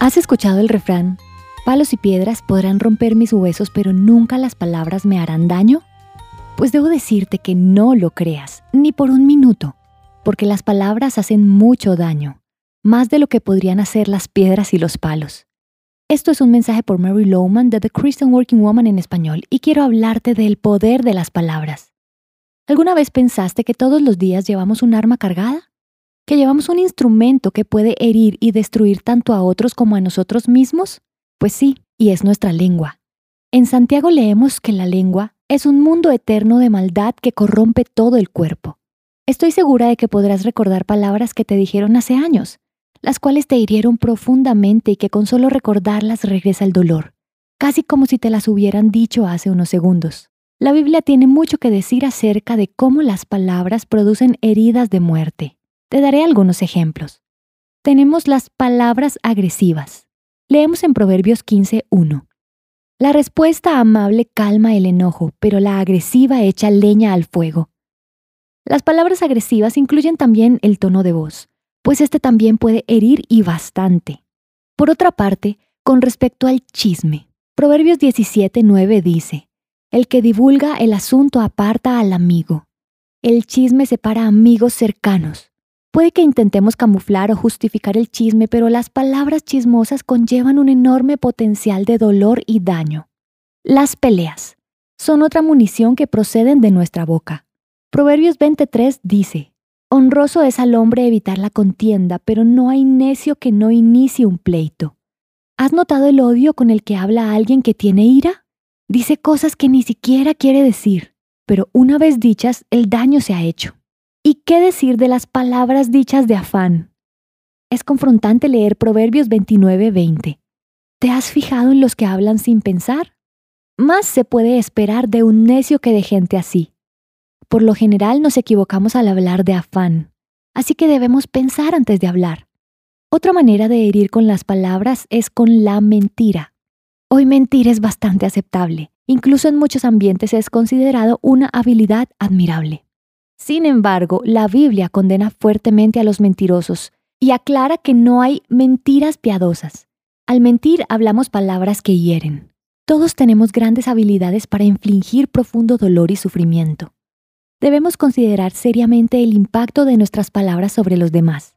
¿Has escuchado el refrán? Palos y piedras podrán romper mis huesos, pero nunca las palabras me harán daño. Pues debo decirte que no lo creas, ni por un minuto, porque las palabras hacen mucho daño, más de lo que podrían hacer las piedras y los palos. Esto es un mensaje por Mary Lowman de The Christian Working Woman en español y quiero hablarte del poder de las palabras. ¿Alguna vez pensaste que todos los días llevamos un arma cargada? ¿Que llevamos un instrumento que puede herir y destruir tanto a otros como a nosotros mismos? Pues sí, y es nuestra lengua. En Santiago leemos que la lengua es un mundo eterno de maldad que corrompe todo el cuerpo. Estoy segura de que podrás recordar palabras que te dijeron hace años, las cuales te hirieron profundamente y que con solo recordarlas regresa el dolor, casi como si te las hubieran dicho hace unos segundos. La Biblia tiene mucho que decir acerca de cómo las palabras producen heridas de muerte. Te daré algunos ejemplos. Tenemos las palabras agresivas. Leemos en Proverbios 15.1. La respuesta amable calma el enojo, pero la agresiva echa leña al fuego. Las palabras agresivas incluyen también el tono de voz, pues este también puede herir y bastante. Por otra parte, con respecto al chisme, Proverbios 17.9 dice, El que divulga el asunto aparta al amigo. El chisme separa amigos cercanos. Puede que intentemos camuflar o justificar el chisme, pero las palabras chismosas conllevan un enorme potencial de dolor y daño. Las peleas son otra munición que proceden de nuestra boca. Proverbios 23 dice, Honroso es al hombre evitar la contienda, pero no hay necio que no inicie un pleito. ¿Has notado el odio con el que habla alguien que tiene ira? Dice cosas que ni siquiera quiere decir, pero una vez dichas, el daño se ha hecho. ¿Y qué decir de las palabras dichas de afán? Es confrontante leer Proverbios 29-20. ¿Te has fijado en los que hablan sin pensar? Más se puede esperar de un necio que de gente así. Por lo general nos equivocamos al hablar de afán, así que debemos pensar antes de hablar. Otra manera de herir con las palabras es con la mentira. Hoy mentir es bastante aceptable, incluso en muchos ambientes es considerado una habilidad admirable. Sin embargo, la Biblia condena fuertemente a los mentirosos y aclara que no hay mentiras piadosas. Al mentir hablamos palabras que hieren. Todos tenemos grandes habilidades para infligir profundo dolor y sufrimiento. Debemos considerar seriamente el impacto de nuestras palabras sobre los demás.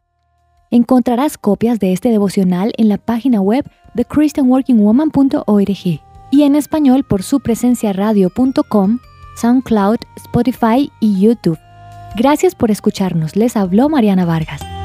Encontrarás copias de este devocional en la página web de christianworkingwoman.org y en español por su presencia radio.com, SoundCloud, Spotify y YouTube. Gracias por escucharnos. Les habló Mariana Vargas.